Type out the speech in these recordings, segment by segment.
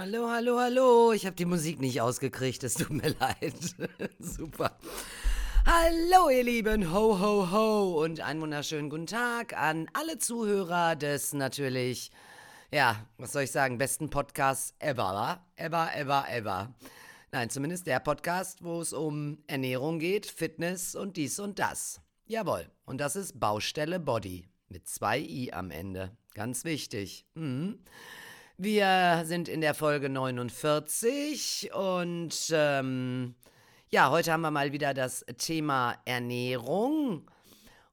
Hallo, hallo, hallo. Ich habe die Musik nicht ausgekriegt. Es tut mir leid. Super. Hallo, ihr Lieben. Ho, ho, ho. Und einen wunderschönen guten Tag an alle Zuhörer des natürlich, ja, was soll ich sagen, besten Podcasts ever, wa? Ever, ever, ever. Nein, zumindest der Podcast, wo es um Ernährung geht, Fitness und dies und das. Jawohl. Und das ist Baustelle Body. Mit zwei I am Ende. Ganz wichtig. Mhm. Wir sind in der Folge 49 und ähm, ja, heute haben wir mal wieder das Thema Ernährung.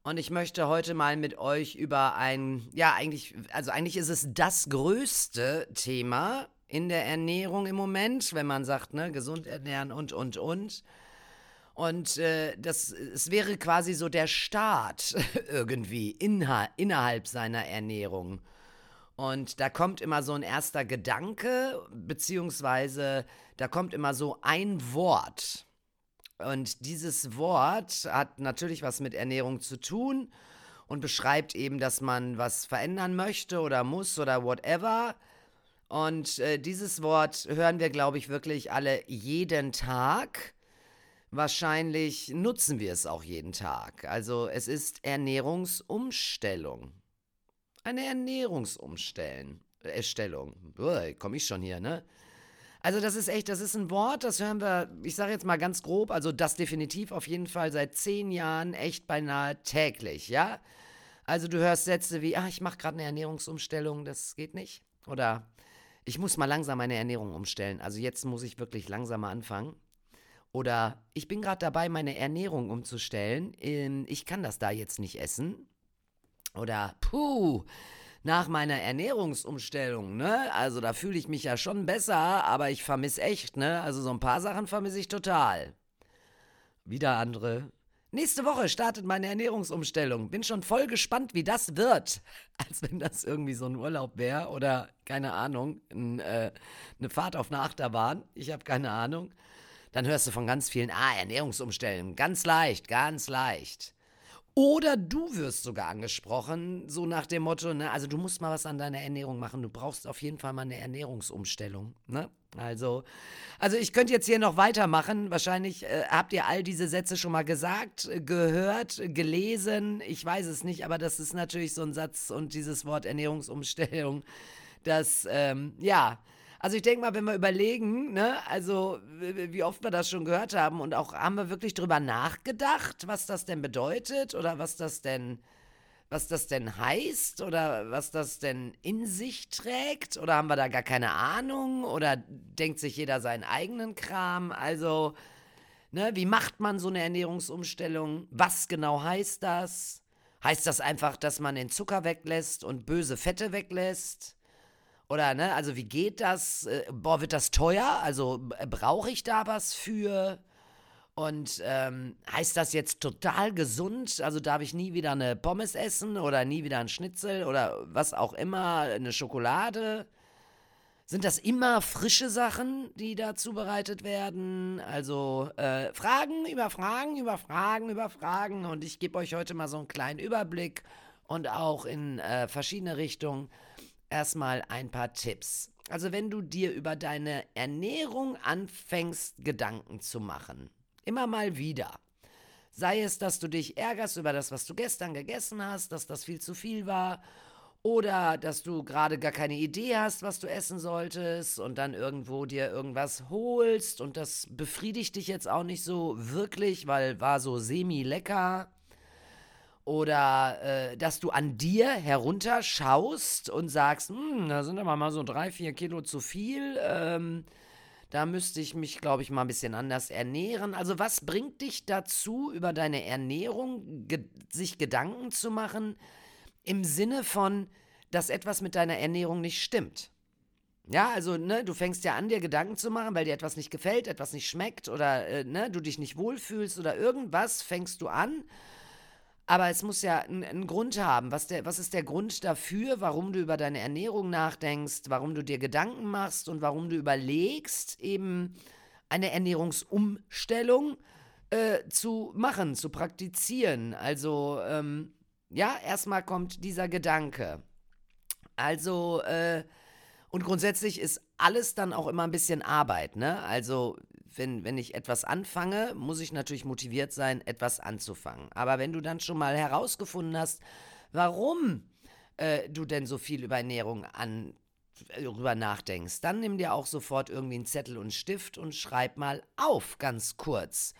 Und ich möchte heute mal mit euch über ein, ja, eigentlich, also eigentlich ist es das größte Thema in der Ernährung im Moment, wenn man sagt, ne, gesund ernähren und, und, und. Und äh, das, es wäre quasi so der Start irgendwie innerhalb seiner Ernährung. Und da kommt immer so ein erster Gedanke, beziehungsweise da kommt immer so ein Wort. Und dieses Wort hat natürlich was mit Ernährung zu tun und beschreibt eben, dass man was verändern möchte oder muss oder whatever. Und äh, dieses Wort hören wir, glaube ich, wirklich alle jeden Tag. Wahrscheinlich nutzen wir es auch jeden Tag. Also es ist Ernährungsumstellung. Eine Ernährungsumstellung. Erstellung. Komme ich schon hier, ne? Also das ist echt, das ist ein Wort, das hören wir, ich sage jetzt mal ganz grob, also das definitiv auf jeden Fall seit zehn Jahren echt beinahe täglich, ja? Also du hörst Sätze wie, ah, ich mache gerade eine Ernährungsumstellung, das geht nicht. Oder ich muss mal langsam meine Ernährung umstellen. Also jetzt muss ich wirklich langsamer anfangen. Oder ich bin gerade dabei, meine Ernährung umzustellen. Ich kann das da jetzt nicht essen. Oder, puh, nach meiner Ernährungsumstellung, ne? Also da fühle ich mich ja schon besser, aber ich vermisse echt, ne? Also so ein paar Sachen vermisse ich total. Wieder andere. Nächste Woche startet meine Ernährungsumstellung. Bin schon voll gespannt, wie das wird. Als wenn das irgendwie so ein Urlaub wäre oder, keine Ahnung, ein, äh, eine Fahrt auf eine Achterbahn. Ich habe keine Ahnung. Dann hörst du von ganz vielen, ah, Ernährungsumstellung. Ganz leicht, ganz leicht. Oder du wirst sogar angesprochen, so nach dem Motto, ne, also du musst mal was an deiner Ernährung machen, du brauchst auf jeden Fall mal eine Ernährungsumstellung, ne? Also, also ich könnte jetzt hier noch weitermachen. Wahrscheinlich äh, habt ihr all diese Sätze schon mal gesagt, gehört, gelesen. Ich weiß es nicht, aber das ist natürlich so ein Satz und dieses Wort Ernährungsumstellung, das, ähm, ja, also ich denke mal, wenn wir überlegen, ne, also wie oft wir das schon gehört haben und auch haben wir wirklich drüber nachgedacht, was das denn bedeutet oder was das denn, was das denn heißt oder was das denn in sich trägt oder haben wir da gar keine Ahnung oder denkt sich jeder seinen eigenen Kram? Also, ne, wie macht man so eine Ernährungsumstellung? Was genau heißt das? Heißt das einfach, dass man den Zucker weglässt und böse Fette weglässt? Oder, ne, also wie geht das? Äh, boah, wird das teuer? Also äh, brauche ich da was für? Und ähm, heißt das jetzt total gesund? Also darf ich nie wieder eine Pommes essen oder nie wieder ein Schnitzel oder was auch immer, eine Schokolade? Sind das immer frische Sachen, die da zubereitet werden? Also äh, Fragen über Fragen über Fragen über Fragen. Und ich gebe euch heute mal so einen kleinen Überblick und auch in äh, verschiedene Richtungen erstmal ein paar Tipps. Also wenn du dir über deine Ernährung anfängst, Gedanken zu machen, immer mal wieder. Sei es, dass du dich ärgerst über das, was du gestern gegessen hast, dass das viel zu viel war, oder dass du gerade gar keine Idee hast, was du essen solltest und dann irgendwo dir irgendwas holst und das befriedigt dich jetzt auch nicht so wirklich, weil war so semi-lecker. Oder äh, dass du an dir herunterschaust und sagst, hm, da sind aber mal so drei, vier Kilo zu viel. Ähm, da müsste ich mich, glaube ich, mal ein bisschen anders ernähren. Also was bringt dich dazu, über deine Ernährung ge sich Gedanken zu machen, im Sinne von, dass etwas mit deiner Ernährung nicht stimmt? Ja, also, ne, du fängst ja an, dir Gedanken zu machen, weil dir etwas nicht gefällt, etwas nicht schmeckt oder, äh, ne, du dich nicht wohlfühlst oder irgendwas fängst du an aber es muss ja einen Grund haben. Was, der, was ist der Grund dafür, warum du über deine Ernährung nachdenkst, warum du dir Gedanken machst und warum du überlegst, eben eine Ernährungsumstellung äh, zu machen, zu praktizieren? Also, ähm, ja, erstmal kommt dieser Gedanke. Also, äh, und grundsätzlich ist alles dann auch immer ein bisschen Arbeit, ne? Also, wenn, wenn ich etwas anfange, muss ich natürlich motiviert sein, etwas anzufangen. Aber wenn du dann schon mal herausgefunden hast, warum äh, du denn so viel über Ernährung an, darüber nachdenkst, dann nimm dir auch sofort irgendwie einen Zettel und Stift und schreib mal auf, ganz kurz.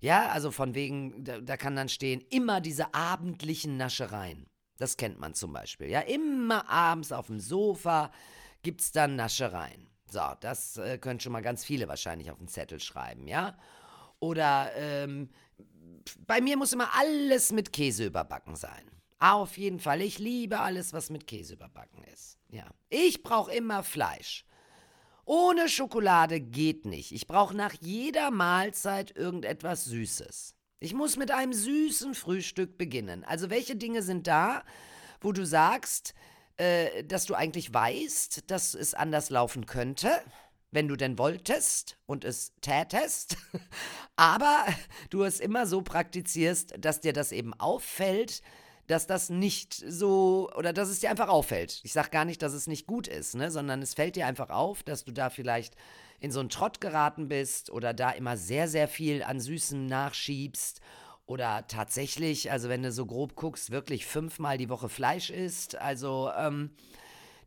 Ja, also von wegen, da, da kann dann stehen, immer diese abendlichen Naschereien. Das kennt man zum Beispiel. Ja, immer abends auf dem Sofa gibt es dann Naschereien. So, das äh, können schon mal ganz viele wahrscheinlich auf den Zettel schreiben, ja? Oder ähm, bei mir muss immer alles mit Käse überbacken sein. Auf jeden Fall. Ich liebe alles, was mit Käse überbacken ist. Ja. Ich brauche immer Fleisch. Ohne Schokolade geht nicht. Ich brauche nach jeder Mahlzeit irgendetwas Süßes. Ich muss mit einem süßen Frühstück beginnen. Also welche Dinge sind da, wo du sagst, äh, dass du eigentlich weißt, dass es anders laufen könnte, wenn du denn wolltest und es tätest, aber du es immer so praktizierst, dass dir das eben auffällt, dass das nicht so oder dass es dir einfach auffällt. Ich sage gar nicht, dass es nicht gut ist, ne, sondern es fällt dir einfach auf, dass du da vielleicht in so einen Trott geraten bist oder da immer sehr, sehr viel an Süßem nachschiebst oder tatsächlich, also wenn du so grob guckst, wirklich fünfmal die Woche Fleisch isst. Also ähm,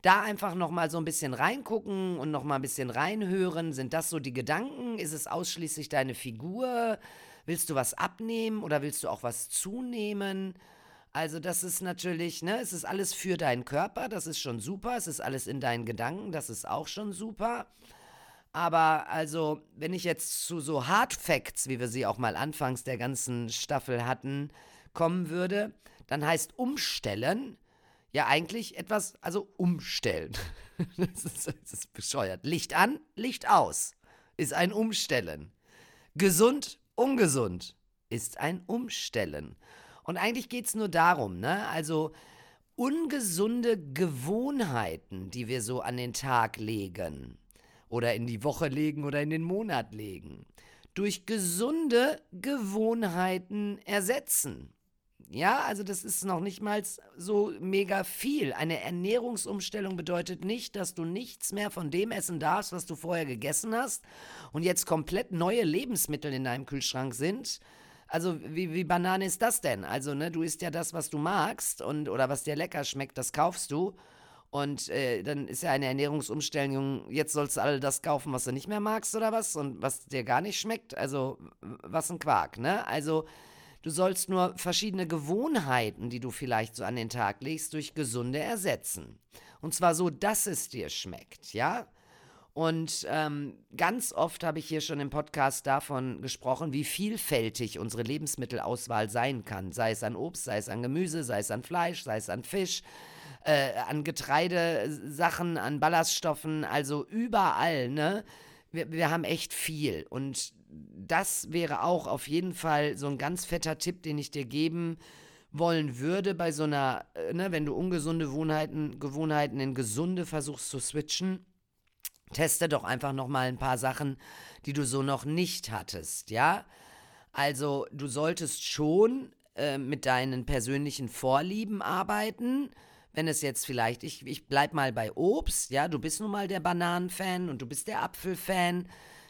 da einfach nochmal so ein bisschen reingucken und nochmal ein bisschen reinhören. Sind das so die Gedanken? Ist es ausschließlich deine Figur? Willst du was abnehmen oder willst du auch was zunehmen? Also das ist natürlich, ne, es ist alles für deinen Körper, das ist schon super, es ist alles in deinen Gedanken, das ist auch schon super. Aber also, wenn ich jetzt zu so Hard Facts, wie wir sie auch mal anfangs der ganzen Staffel hatten, kommen würde, dann heißt umstellen ja eigentlich etwas, also umstellen. das, ist, das ist bescheuert. Licht an, Licht aus ist ein Umstellen. Gesund, ungesund ist ein Umstellen. Und eigentlich geht es nur darum, ne? Also ungesunde Gewohnheiten, die wir so an den Tag legen oder in die Woche legen oder in den Monat legen, durch gesunde Gewohnheiten ersetzen. Ja, also das ist noch nicht mal so mega viel. Eine Ernährungsumstellung bedeutet nicht, dass du nichts mehr von dem essen darfst, was du vorher gegessen hast und jetzt komplett neue Lebensmittel in deinem Kühlschrank sind, also wie, wie Banane ist das denn? Also, ne, du isst ja das, was du magst und oder was dir lecker schmeckt, das kaufst du. Und äh, dann ist ja eine Ernährungsumstellung, jetzt sollst du all das kaufen, was du nicht mehr magst oder was und was dir gar nicht schmeckt. Also, was ein Quark, ne? Also, du sollst nur verschiedene Gewohnheiten, die du vielleicht so an den Tag legst, durch gesunde ersetzen. Und zwar so, dass es dir schmeckt, ja? Und ähm, ganz oft habe ich hier schon im Podcast davon gesprochen, wie vielfältig unsere Lebensmittelauswahl sein kann. Sei es an Obst, sei es an Gemüse, sei es an Fleisch, sei es an Fisch, äh, an Getreidesachen, an Ballaststoffen, also überall, ne? Wir, wir haben echt viel. Und das wäre auch auf jeden Fall so ein ganz fetter Tipp, den ich dir geben wollen würde bei so einer, äh, ne, wenn du ungesunde Gewohnheiten, Gewohnheiten in gesunde versuchst zu switchen Teste doch einfach noch mal ein paar Sachen, die du so noch nicht hattest, ja? Also, du solltest schon äh, mit deinen persönlichen Vorlieben arbeiten. Wenn es jetzt vielleicht, ich, ich bleib mal bei Obst, ja, du bist nun mal der Bananenfan und du bist der Apfelfan.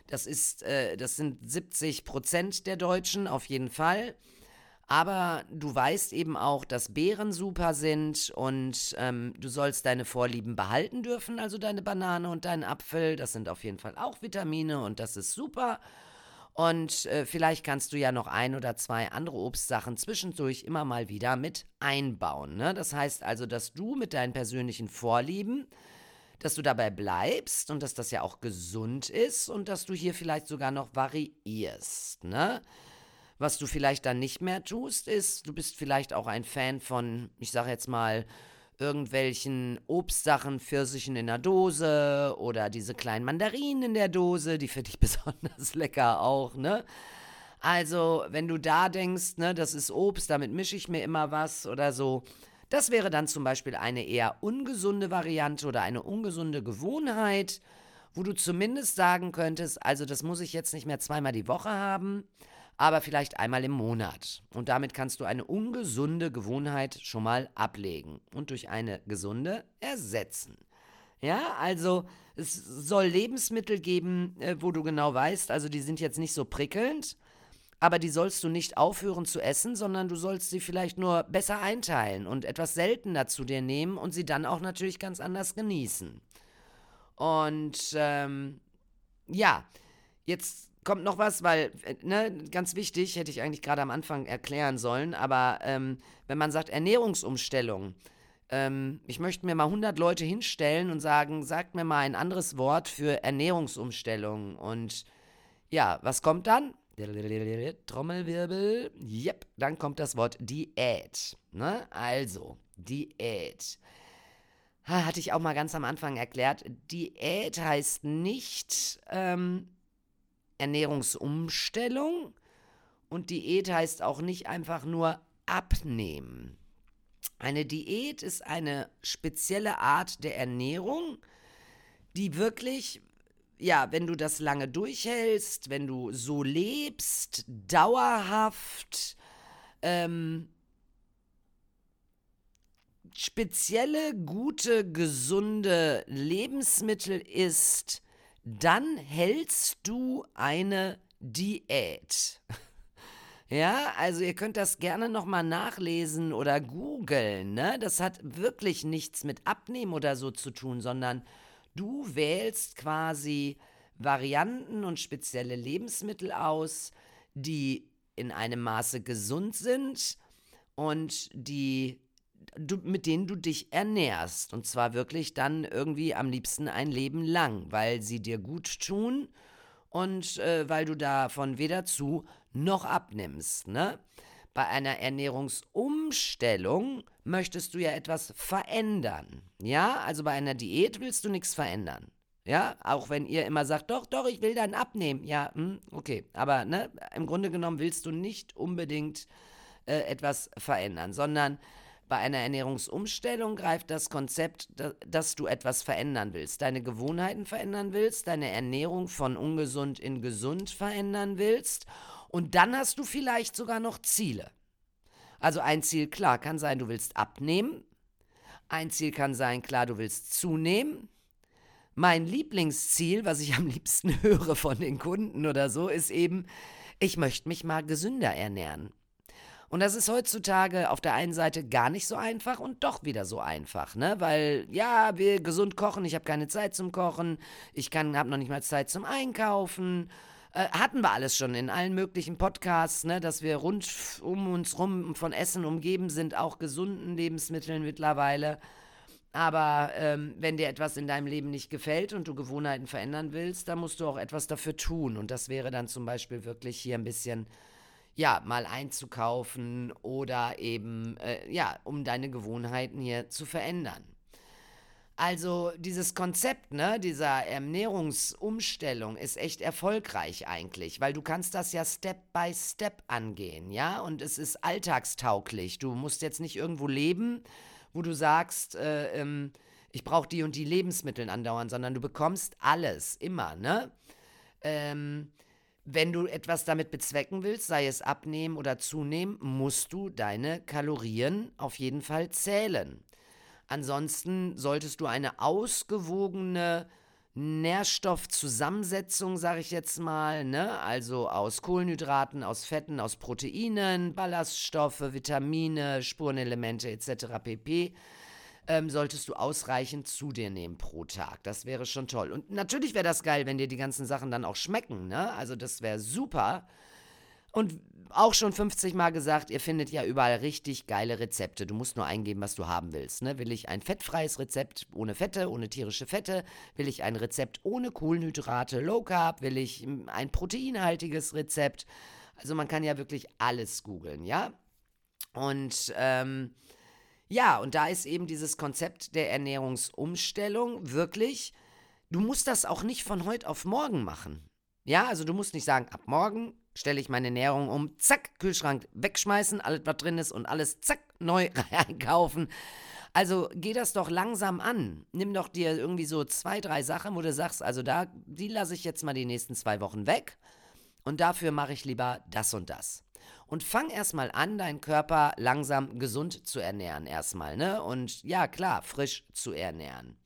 Das ist, äh, das sind 70 Prozent der Deutschen auf jeden Fall. Aber du weißt eben auch, dass Beeren super sind und ähm, du sollst deine Vorlieben behalten dürfen, also deine Banane und deinen Apfel. Das sind auf jeden Fall auch Vitamine und das ist super. Und äh, vielleicht kannst du ja noch ein oder zwei andere Obstsachen zwischendurch immer mal wieder mit einbauen. Ne? Das heißt also, dass du mit deinen persönlichen Vorlieben, dass du dabei bleibst und dass das ja auch gesund ist und dass du hier vielleicht sogar noch variierst. Ne? Was du vielleicht dann nicht mehr tust, ist, du bist vielleicht auch ein Fan von, ich sage jetzt mal, irgendwelchen Obstsachen, Pfirsichen in der Dose oder diese kleinen Mandarinen in der Dose, die finde ich besonders lecker auch, ne? Also, wenn du da denkst, ne, das ist Obst, damit mische ich mir immer was oder so, das wäre dann zum Beispiel eine eher ungesunde Variante oder eine ungesunde Gewohnheit, wo du zumindest sagen könntest, also das muss ich jetzt nicht mehr zweimal die Woche haben, aber vielleicht einmal im Monat. Und damit kannst du eine ungesunde Gewohnheit schon mal ablegen und durch eine gesunde ersetzen. Ja, also es soll Lebensmittel geben, äh, wo du genau weißt, also die sind jetzt nicht so prickelnd, aber die sollst du nicht aufhören zu essen, sondern du sollst sie vielleicht nur besser einteilen und etwas seltener zu dir nehmen und sie dann auch natürlich ganz anders genießen. Und ähm, ja, jetzt kommt noch was, weil, äh, ne, ganz wichtig, hätte ich eigentlich gerade am Anfang erklären sollen, aber ähm, wenn man sagt Ernährungsumstellung, ähm, ich möchte mir mal 100 Leute hinstellen und sagen, sagt mir mal ein anderes Wort für Ernährungsumstellung. Und ja, was kommt dann? Trommelwirbel. Yep, dann kommt das Wort Diät. Ne? Also, Diät. Ha, hatte ich auch mal ganz am Anfang erklärt. Diät heißt nicht ähm, Ernährungsumstellung und Diät heißt auch nicht einfach nur abnehmen. Eine Diät ist eine spezielle Art der Ernährung, die wirklich, ja, wenn du das lange durchhältst, wenn du so lebst, dauerhaft, ähm, spezielle, gute, gesunde Lebensmittel isst, dann hältst du eine Diät. Ja, also ihr könnt das gerne nochmal nachlesen oder googeln. Ne? Das hat wirklich nichts mit Abnehmen oder so zu tun, sondern du wählst quasi Varianten und spezielle Lebensmittel aus, die in einem Maße gesund sind und die du, mit denen du dich ernährst. Und zwar wirklich dann irgendwie am liebsten ein Leben lang, weil sie dir gut tun und äh, weil du davon weder zu noch abnimmst. Ne? Bei einer Ernährungsumstellung möchtest du ja etwas verändern. Ja, also bei einer Diät willst du nichts verändern. Ja, auch wenn ihr immer sagt, doch, doch, ich will dann abnehmen. Ja, hm, okay. Aber ne, im Grunde genommen willst du nicht unbedingt äh, etwas verändern, sondern bei einer Ernährungsumstellung greift das Konzept, dass du etwas verändern willst, deine Gewohnheiten verändern willst, deine Ernährung von ungesund in gesund verändern willst und dann hast du vielleicht sogar noch Ziele. Also ein Ziel, klar, kann sein, du willst abnehmen. Ein Ziel kann sein, klar, du willst zunehmen. Mein Lieblingsziel, was ich am liebsten höre von den Kunden oder so, ist eben, ich möchte mich mal gesünder ernähren. Und das ist heutzutage auf der einen Seite gar nicht so einfach und doch wieder so einfach, ne? Weil ja, wir gesund kochen, ich habe keine Zeit zum Kochen, ich kann habe noch nicht mal Zeit zum Einkaufen. Äh, hatten wir alles schon in allen möglichen Podcasts, ne, dass wir rund um uns rum von Essen umgeben sind, auch gesunden Lebensmitteln mittlerweile. Aber ähm, wenn dir etwas in deinem Leben nicht gefällt und du Gewohnheiten verändern willst, dann musst du auch etwas dafür tun. Und das wäre dann zum Beispiel wirklich hier ein bisschen ja, mal einzukaufen oder eben, äh, ja, um deine Gewohnheiten hier zu verändern. Also dieses Konzept, ne, dieser Ernährungsumstellung ist echt erfolgreich eigentlich, weil du kannst das ja Step by Step angehen, ja, und es ist alltagstauglich. Du musst jetzt nicht irgendwo leben, wo du sagst, äh, ähm, ich brauche die und die Lebensmittel andauern, sondern du bekommst alles, immer, ne? Ähm, wenn du etwas damit bezwecken willst, sei es abnehmen oder zunehmen, musst du deine Kalorien auf jeden Fall zählen. Ansonsten solltest du eine ausgewogene Nährstoffzusammensetzung, sage ich jetzt mal, ne? also aus Kohlenhydraten, aus Fetten, aus Proteinen, Ballaststoffe, Vitamine, Spurenelemente etc. pp ähm, solltest du ausreichend zu dir nehmen pro Tag. Das wäre schon toll. Und natürlich wäre das geil, wenn dir die ganzen Sachen dann auch schmecken. Ne? Also das wäre super. Und auch schon 50 Mal gesagt, ihr findet ja überall richtig geile Rezepte. Du musst nur eingeben, was du haben willst. Ne? Will ich ein fettfreies Rezept ohne Fette, ohne tierische Fette? Will ich ein Rezept ohne Kohlenhydrate, Low Carb? Will ich hm, ein proteinhaltiges Rezept? Also man kann ja wirklich alles googeln, ja? Und ähm, ja, und da ist eben dieses Konzept der Ernährungsumstellung wirklich, du musst das auch nicht von heute auf morgen machen. Ja, also du musst nicht sagen, ab morgen stelle ich meine Ernährung um, zack, Kühlschrank wegschmeißen, alles was drin ist und alles zack, neu einkaufen. Also geh das doch langsam an. Nimm doch dir irgendwie so zwei, drei Sachen, wo du sagst, also da, die lasse ich jetzt mal die nächsten zwei Wochen weg und dafür mache ich lieber das und das und fang erstmal an, deinen Körper langsam gesund zu ernähren erstmal, ne? Und ja, klar, frisch zu ernähren.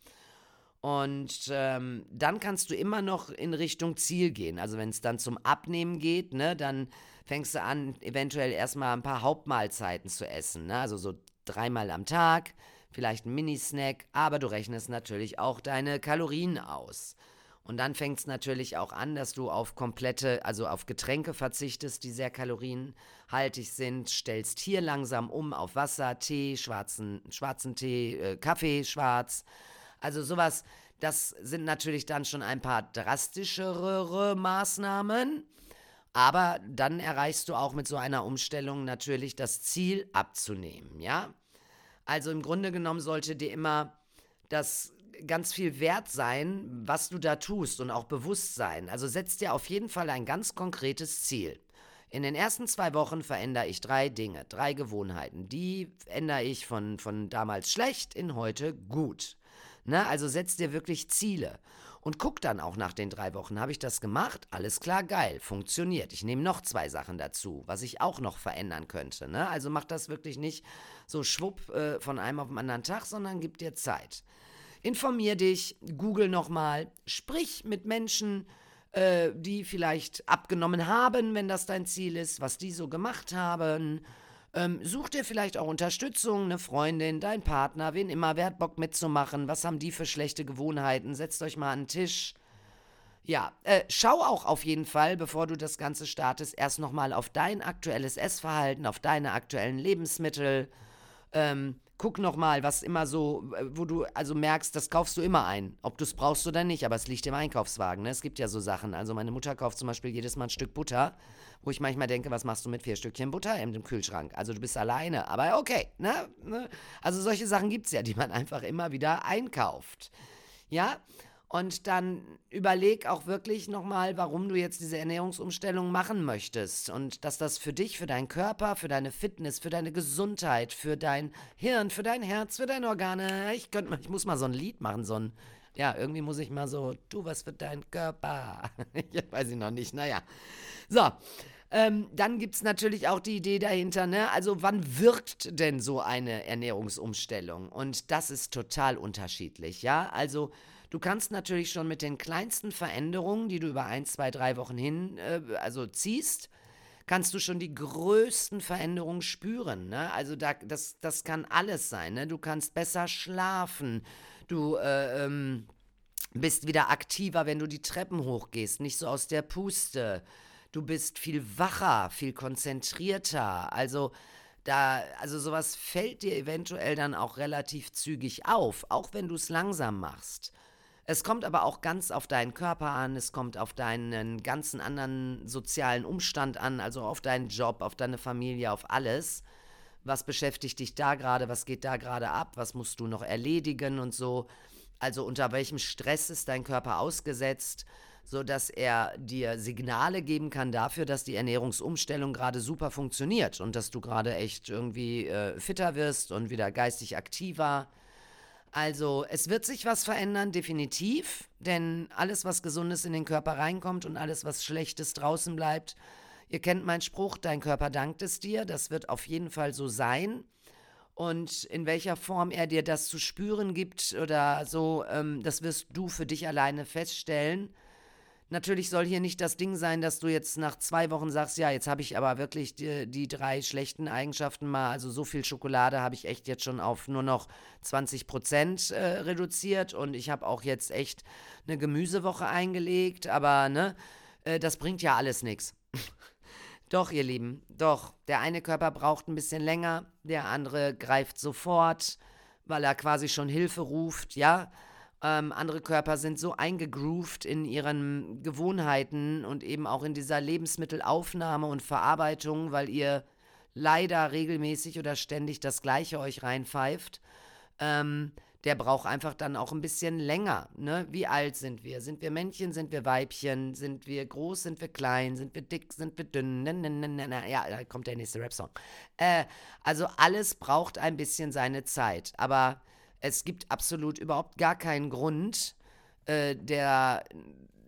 Und ähm, dann kannst du immer noch in Richtung Ziel gehen. Also wenn es dann zum Abnehmen geht, ne, dann fängst du an, eventuell erstmal ein paar Hauptmahlzeiten zu essen. Ne? Also so dreimal am Tag, vielleicht ein Minisnack, aber du rechnest natürlich auch deine Kalorien aus. Und dann fängt es natürlich auch an, dass du auf komplette, also auf Getränke verzichtest, die sehr kalorienhaltig sind, stellst hier langsam um auf Wasser, Tee, schwarzen, schwarzen Tee, äh, Kaffee, schwarz. Also sowas, das sind natürlich dann schon ein paar drastischere Maßnahmen. Aber dann erreichst du auch mit so einer Umstellung natürlich das Ziel abzunehmen, ja? Also im Grunde genommen sollte dir immer das ganz viel wert sein, was du da tust und auch bewusst sein. Also setz dir auf jeden Fall ein ganz konkretes Ziel. In den ersten zwei Wochen verändere ich drei Dinge, drei Gewohnheiten. Die ändere ich von, von damals schlecht in heute gut. Ne? Also setz dir wirklich Ziele und guck dann auch nach den drei Wochen, habe ich das gemacht? Alles klar, geil, funktioniert. Ich nehme noch zwei Sachen dazu, was ich auch noch verändern könnte. Ne? Also mach das wirklich nicht so schwupp äh, von einem auf den anderen Tag, sondern gib dir Zeit. Informier dich, google nochmal, sprich mit Menschen, äh, die vielleicht abgenommen haben, wenn das dein Ziel ist, was die so gemacht haben. Ähm, such dir vielleicht auch Unterstützung, eine Freundin, dein Partner, wen immer, wer hat Bock mitzumachen, was haben die für schlechte Gewohnheiten, setzt euch mal an den Tisch. Ja, äh, schau auch auf jeden Fall, bevor du das Ganze startest, erst nochmal auf dein aktuelles Essverhalten, auf deine aktuellen Lebensmittel. Ähm, guck nochmal, was immer so, äh, wo du also merkst, das kaufst du immer ein. Ob du es brauchst oder nicht, aber es liegt im Einkaufswagen. Ne? Es gibt ja so Sachen. Also meine Mutter kauft zum Beispiel jedes Mal ein Stück Butter, wo ich manchmal denke, was machst du mit vier Stückchen Butter im Kühlschrank? Also du bist alleine, aber okay. Ne? ne? Also solche Sachen gibt es ja, die man einfach immer wieder einkauft. Ja, und dann überleg auch wirklich nochmal, warum du jetzt diese Ernährungsumstellung machen möchtest. Und dass das für dich, für deinen Körper, für deine Fitness, für deine Gesundheit, für dein Hirn, für dein Herz, für deine Organe. Ich, könnt, ich muss mal so ein Lied machen, so ein. Ja, irgendwie muss ich mal so, du was für deinen Körper. ich weiß ich noch nicht, naja. So, ähm, dann gibt es natürlich auch die Idee dahinter, ne? Also wann wirkt denn so eine Ernährungsumstellung? Und das ist total unterschiedlich, ja? Also Du kannst natürlich schon mit den kleinsten Veränderungen, die du über ein, zwei, drei Wochen hin, äh, also ziehst, kannst du schon die größten Veränderungen spüren. Ne? Also da, das, das kann alles sein. Ne? Du kannst besser schlafen. Du äh, ähm, bist wieder aktiver, wenn du die Treppen hochgehst, nicht so aus der Puste. Du bist viel wacher, viel konzentrierter. Also da, also sowas fällt dir eventuell dann auch relativ zügig auf, auch wenn du es langsam machst. Es kommt aber auch ganz auf deinen Körper an, es kommt auf deinen ganzen anderen sozialen Umstand an, also auf deinen Job, auf deine Familie, auf alles. Was beschäftigt dich da gerade, was geht da gerade ab, was musst du noch erledigen und so. Also unter welchem Stress ist dein Körper ausgesetzt, sodass er dir Signale geben kann dafür, dass die Ernährungsumstellung gerade super funktioniert und dass du gerade echt irgendwie äh, fitter wirst und wieder geistig aktiver. Also es wird sich was verändern, definitiv, denn alles, was gesundes in den Körper reinkommt und alles, was schlechtes draußen bleibt, ihr kennt meinen Spruch, dein Körper dankt es dir, das wird auf jeden Fall so sein. Und in welcher Form er dir das zu spüren gibt oder so, ähm, das wirst du für dich alleine feststellen. Natürlich soll hier nicht das Ding sein, dass du jetzt nach zwei Wochen sagst, ja, jetzt habe ich aber wirklich die, die, drei schlechten Eigenschaften mal, also so viel Schokolade habe ich echt jetzt schon auf nur noch 20 Prozent äh, reduziert und ich habe auch jetzt echt eine Gemüsewoche eingelegt, aber ne, äh, das bringt ja alles nichts. Doch, ihr Lieben, doch. Der eine Körper braucht ein bisschen länger, der andere greift sofort, weil er quasi schon Hilfe ruft, ja. Ähm, andere Körper sind so eingegroovt in ihren Gewohnheiten und eben auch in dieser Lebensmittelaufnahme und Verarbeitung, weil ihr leider regelmäßig oder ständig das Gleiche euch reinpfeift. Ähm, der braucht einfach dann auch ein bisschen länger. Ne? Wie alt sind wir? Sind wir Männchen? Sind wir Weibchen? Sind wir groß? Sind wir klein? Sind wir dick? Sind wir dünn? Ne, ne, ne, ne. Ja, da kommt der nächste Rap-Song. Äh, also alles braucht ein bisschen seine Zeit. Aber es gibt absolut überhaupt gar keinen Grund, äh, der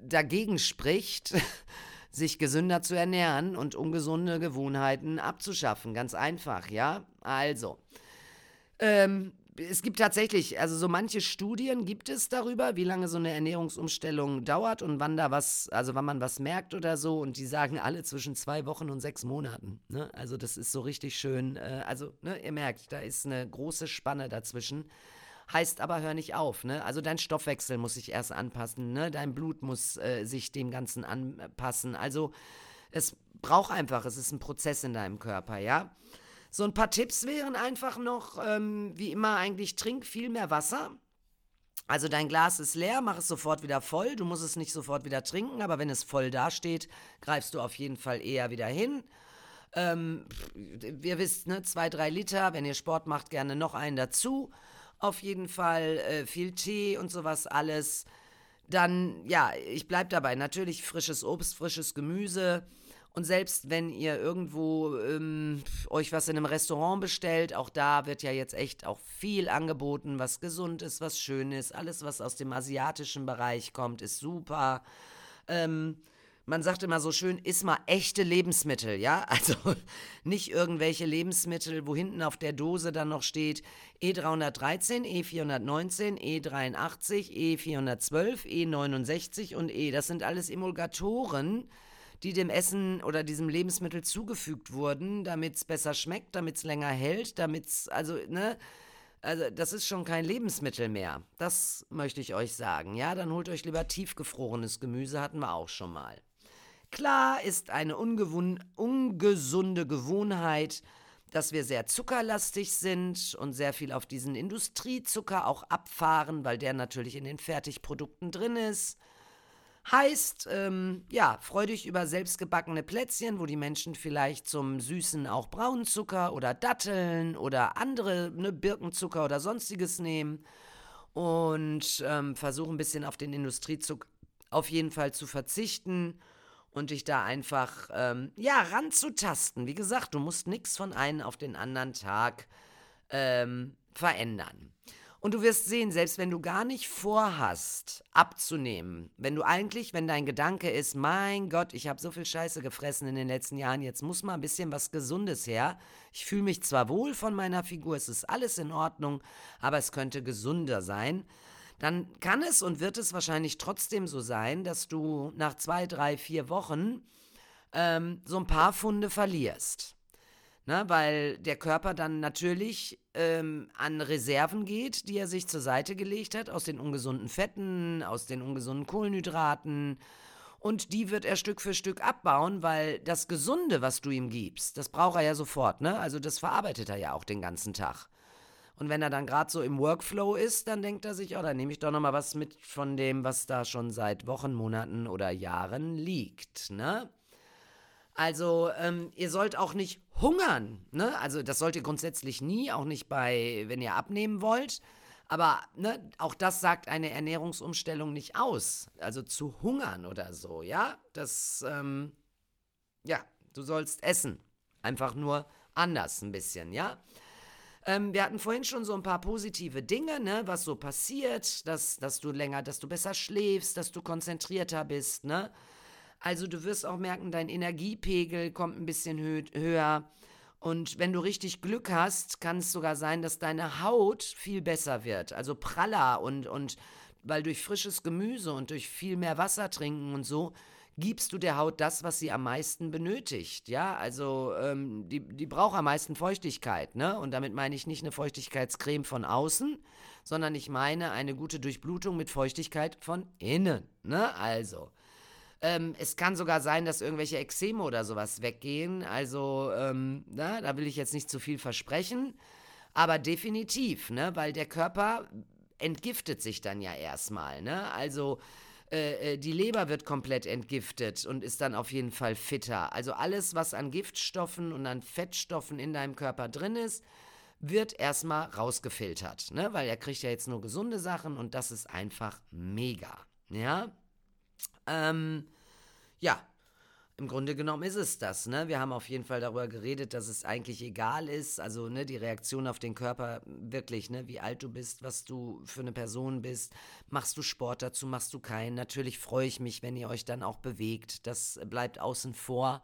dagegen spricht, sich gesünder zu ernähren und ungesunde Gewohnheiten abzuschaffen. Ganz einfach, ja? Also, ähm, es gibt tatsächlich, also so manche Studien gibt es darüber, wie lange so eine Ernährungsumstellung dauert und wann da was, also wann man was merkt oder so. Und die sagen alle zwischen zwei Wochen und sechs Monaten. Ne? Also das ist so richtig schön. Äh, also ne, ihr merkt, da ist eine große Spanne dazwischen. Heißt aber, hör nicht auf. Ne? Also dein Stoffwechsel muss sich erst anpassen. Ne? Dein Blut muss äh, sich dem Ganzen anpassen. Also es braucht einfach, es ist ein Prozess in deinem Körper, ja. So ein paar Tipps wären einfach noch, ähm, wie immer eigentlich, trink viel mehr Wasser. Also dein Glas ist leer, mach es sofort wieder voll. Du musst es nicht sofort wieder trinken, aber wenn es voll dasteht, greifst du auf jeden Fall eher wieder hin. Ähm, ihr wisst, ne, zwei, drei Liter. Wenn ihr Sport macht, gerne noch einen dazu. Auf jeden Fall äh, viel Tee und sowas alles. Dann, ja, ich bleib dabei. Natürlich frisches Obst, frisches Gemüse. Und selbst wenn ihr irgendwo ähm, euch was in einem Restaurant bestellt, auch da wird ja jetzt echt auch viel angeboten, was gesund ist, was schön ist. Alles, was aus dem asiatischen Bereich kommt, ist super. Ähm, man sagt immer so schön, iss mal echte Lebensmittel, ja? Also nicht irgendwelche Lebensmittel, wo hinten auf der Dose dann noch steht E313, E419, E83, E412, E69 und E. Das sind alles Emulgatoren, die dem Essen oder diesem Lebensmittel zugefügt wurden, damit es besser schmeckt, damit es länger hält, damit es, also, ne? Also, das ist schon kein Lebensmittel mehr. Das möchte ich euch sagen. Ja, dann holt euch lieber tiefgefrorenes Gemüse, hatten wir auch schon mal. Klar ist eine ungesunde Gewohnheit, dass wir sehr zuckerlastig sind und sehr viel auf diesen Industriezucker auch abfahren, weil der natürlich in den Fertigprodukten drin ist. Heißt, ähm, ja, freu dich über selbstgebackene Plätzchen, wo die Menschen vielleicht zum Süßen auch Braunzucker oder Datteln oder andere, ne, Birkenzucker oder sonstiges nehmen. Und ähm, versuch ein bisschen auf den Industriezucker auf jeden Fall zu verzichten und dich da einfach, ähm, ja, ranzutasten. Wie gesagt, du musst nichts von einem auf den anderen Tag ähm, verändern. Und du wirst sehen, selbst wenn du gar nicht vorhast, abzunehmen, wenn du eigentlich, wenn dein Gedanke ist, mein Gott, ich habe so viel Scheiße gefressen in den letzten Jahren, jetzt muss mal ein bisschen was Gesundes her. Ich fühle mich zwar wohl von meiner Figur, es ist alles in Ordnung, aber es könnte gesunder sein. Dann kann es und wird es wahrscheinlich trotzdem so sein, dass du nach zwei, drei, vier Wochen ähm, so ein paar Funde verlierst. Ne, weil der Körper dann natürlich ähm, an Reserven geht, die er sich zur Seite gelegt hat, aus den ungesunden Fetten, aus den ungesunden Kohlenhydraten. Und die wird er Stück für Stück abbauen, weil das Gesunde, was du ihm gibst, das braucht er ja sofort, ne? Also das verarbeitet er ja auch den ganzen Tag. Und wenn er dann gerade so im Workflow ist, dann denkt er sich, oh, dann nehme ich doch noch mal was mit von dem, was da schon seit Wochen, Monaten oder Jahren liegt, ne? Also ähm, ihr sollt auch nicht hungern. Ne? Also das sollt ihr grundsätzlich nie, auch nicht bei, wenn ihr abnehmen wollt. Aber ne, auch das sagt eine Ernährungsumstellung nicht aus. Also zu hungern oder so, ja. Das, ähm, ja, du sollst essen. Einfach nur anders ein bisschen, ja. Ähm, wir hatten vorhin schon so ein paar positive Dinge, ne, was so passiert, dass, dass du länger, dass du besser schläfst, dass du konzentrierter bist, ne. Also du wirst auch merken, dein Energiepegel kommt ein bisschen hö höher. Und wenn du richtig Glück hast, kann es sogar sein, dass deine Haut viel besser wird. Also praller und, und weil durch frisches Gemüse und durch viel mehr Wasser trinken und so, gibst du der Haut das, was sie am meisten benötigt. Ja, also ähm, die, die braucht am meisten Feuchtigkeit. Ne? Und damit meine ich nicht eine Feuchtigkeitscreme von außen, sondern ich meine eine gute Durchblutung mit Feuchtigkeit von innen. Ne? Also. Ähm, es kann sogar sein, dass irgendwelche Ekzeme oder sowas weggehen. Also, ähm, na, da will ich jetzt nicht zu viel versprechen. Aber definitiv, ne? Weil der Körper entgiftet sich dann ja erstmal, ne? Also, äh, äh, die Leber wird komplett entgiftet und ist dann auf jeden Fall fitter. Also alles, was an Giftstoffen und an Fettstoffen in deinem Körper drin ist, wird erstmal rausgefiltert, ne? Weil er kriegt ja jetzt nur gesunde Sachen und das ist einfach mega, ja? Ähm, ja, im Grunde genommen ist es das, ne? Wir haben auf jeden Fall darüber geredet, dass es eigentlich egal ist, also ne, die Reaktion auf den Körper wirklich, ne, wie alt du bist, was du für eine Person bist, machst du Sport dazu, machst du keinen. Natürlich freue ich mich, wenn ihr euch dann auch bewegt. Das bleibt außen vor.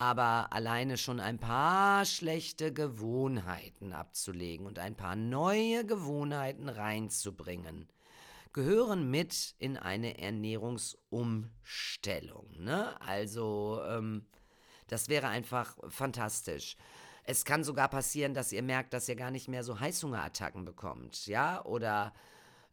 aber alleine schon ein paar schlechte Gewohnheiten abzulegen und ein paar neue Gewohnheiten reinzubringen, gehören mit in eine Ernährungsumstellung. Ne? Also ähm, das wäre einfach fantastisch. Es kann sogar passieren, dass ihr merkt, dass ihr gar nicht mehr so Heißhungerattacken bekommt, ja, oder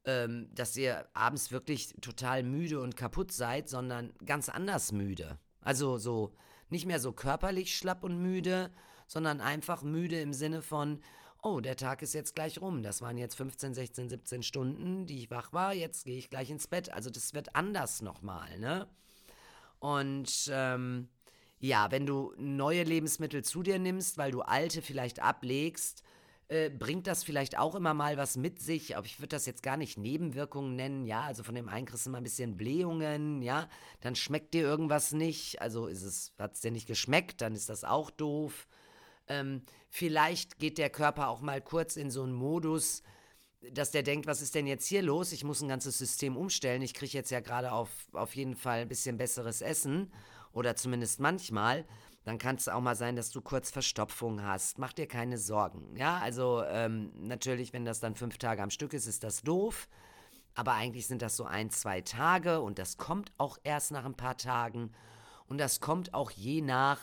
ähm, dass ihr abends wirklich total müde und kaputt seid, sondern ganz anders müde. Also so nicht mehr so körperlich schlapp und müde, sondern einfach müde im Sinne von, oh, der Tag ist jetzt gleich rum. Das waren jetzt 15, 16, 17 Stunden, die ich wach war. Jetzt gehe ich gleich ins Bett. Also das wird anders nochmal, ne? Und ähm, ja, wenn du neue Lebensmittel zu dir nimmst, weil du alte vielleicht ablegst, äh, bringt das vielleicht auch immer mal was mit sich, aber ich würde das jetzt gar nicht Nebenwirkungen nennen, ja, also von dem einen kriegst du ein bisschen Blähungen, ja, dann schmeckt dir irgendwas nicht, also hat es dir nicht geschmeckt, dann ist das auch doof. Ähm, vielleicht geht der Körper auch mal kurz in so einen Modus, dass der denkt, was ist denn jetzt hier los? Ich muss ein ganzes System umstellen. Ich kriege jetzt ja gerade auf, auf jeden Fall ein bisschen besseres Essen oder zumindest manchmal dann kann es auch mal sein, dass du kurz Verstopfung hast. Mach dir keine Sorgen. Ja, also ähm, natürlich, wenn das dann fünf Tage am Stück ist, ist das doof. Aber eigentlich sind das so ein, zwei Tage und das kommt auch erst nach ein paar Tagen. Und das kommt auch je nach,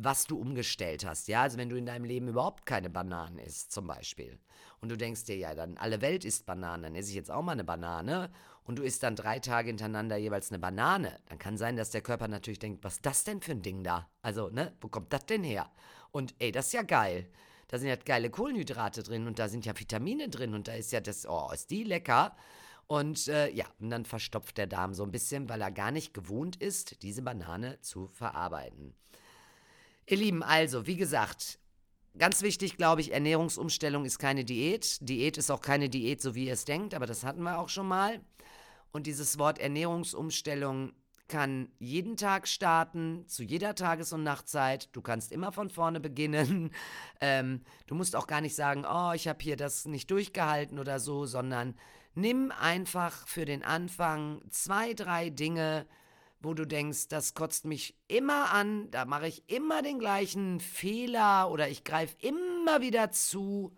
was du umgestellt hast. Ja, also wenn du in deinem Leben überhaupt keine Bananen isst, zum Beispiel. Und du denkst dir, ja, dann alle Welt isst Bananen, dann esse ich jetzt auch mal eine Banane und du isst dann drei Tage hintereinander jeweils eine Banane, dann kann sein, dass der Körper natürlich denkt, was ist das denn für ein Ding da? Also, ne, wo kommt das denn her? Und ey, das ist ja geil. Da sind ja geile Kohlenhydrate drin und da sind ja Vitamine drin und da ist ja das, oh, ist die lecker. Und äh, ja, und dann verstopft der Darm so ein bisschen, weil er gar nicht gewohnt ist, diese Banane zu verarbeiten. Ihr Lieben, also, wie gesagt, ganz wichtig, glaube ich, Ernährungsumstellung ist keine Diät. Diät ist auch keine Diät, so wie ihr es denkt, aber das hatten wir auch schon mal. Und dieses Wort Ernährungsumstellung kann jeden Tag starten, zu jeder Tages- und Nachtzeit. Du kannst immer von vorne beginnen. Ähm, du musst auch gar nicht sagen, oh, ich habe hier das nicht durchgehalten oder so, sondern nimm einfach für den Anfang zwei, drei Dinge, wo du denkst, das kotzt mich immer an, da mache ich immer den gleichen Fehler oder ich greife immer wieder zu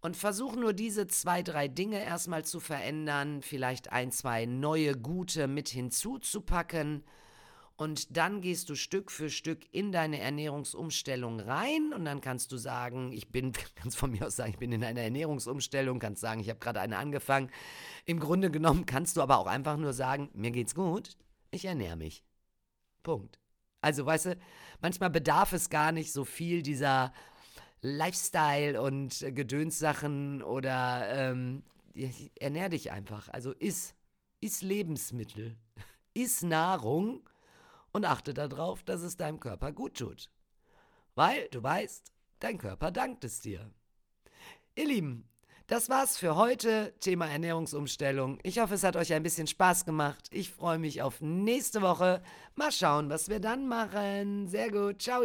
und versuch nur diese zwei, drei Dinge erstmal zu verändern, vielleicht ein, zwei neue, gute mit hinzuzupacken. Und dann gehst du Stück für Stück in deine Ernährungsumstellung rein und dann kannst du sagen, ich bin, kannst von mir aus sagen, ich bin in einer Ernährungsumstellung, kannst sagen, ich habe gerade eine angefangen. Im Grunde genommen kannst du aber auch einfach nur sagen, mir geht's gut, ich ernähre mich. Punkt. Also, weißt du, manchmal bedarf es gar nicht so viel dieser Lifestyle und Gedönssachen oder ähm, ernähr dich einfach. Also iss, iss Lebensmittel, iss Nahrung und achte darauf, dass es deinem Körper gut tut. Weil du weißt, dein Körper dankt es dir. Ihr Lieben, das war's für heute. Thema Ernährungsumstellung. Ich hoffe, es hat euch ein bisschen Spaß gemacht. Ich freue mich auf nächste Woche. Mal schauen, was wir dann machen. Sehr gut. Ciao.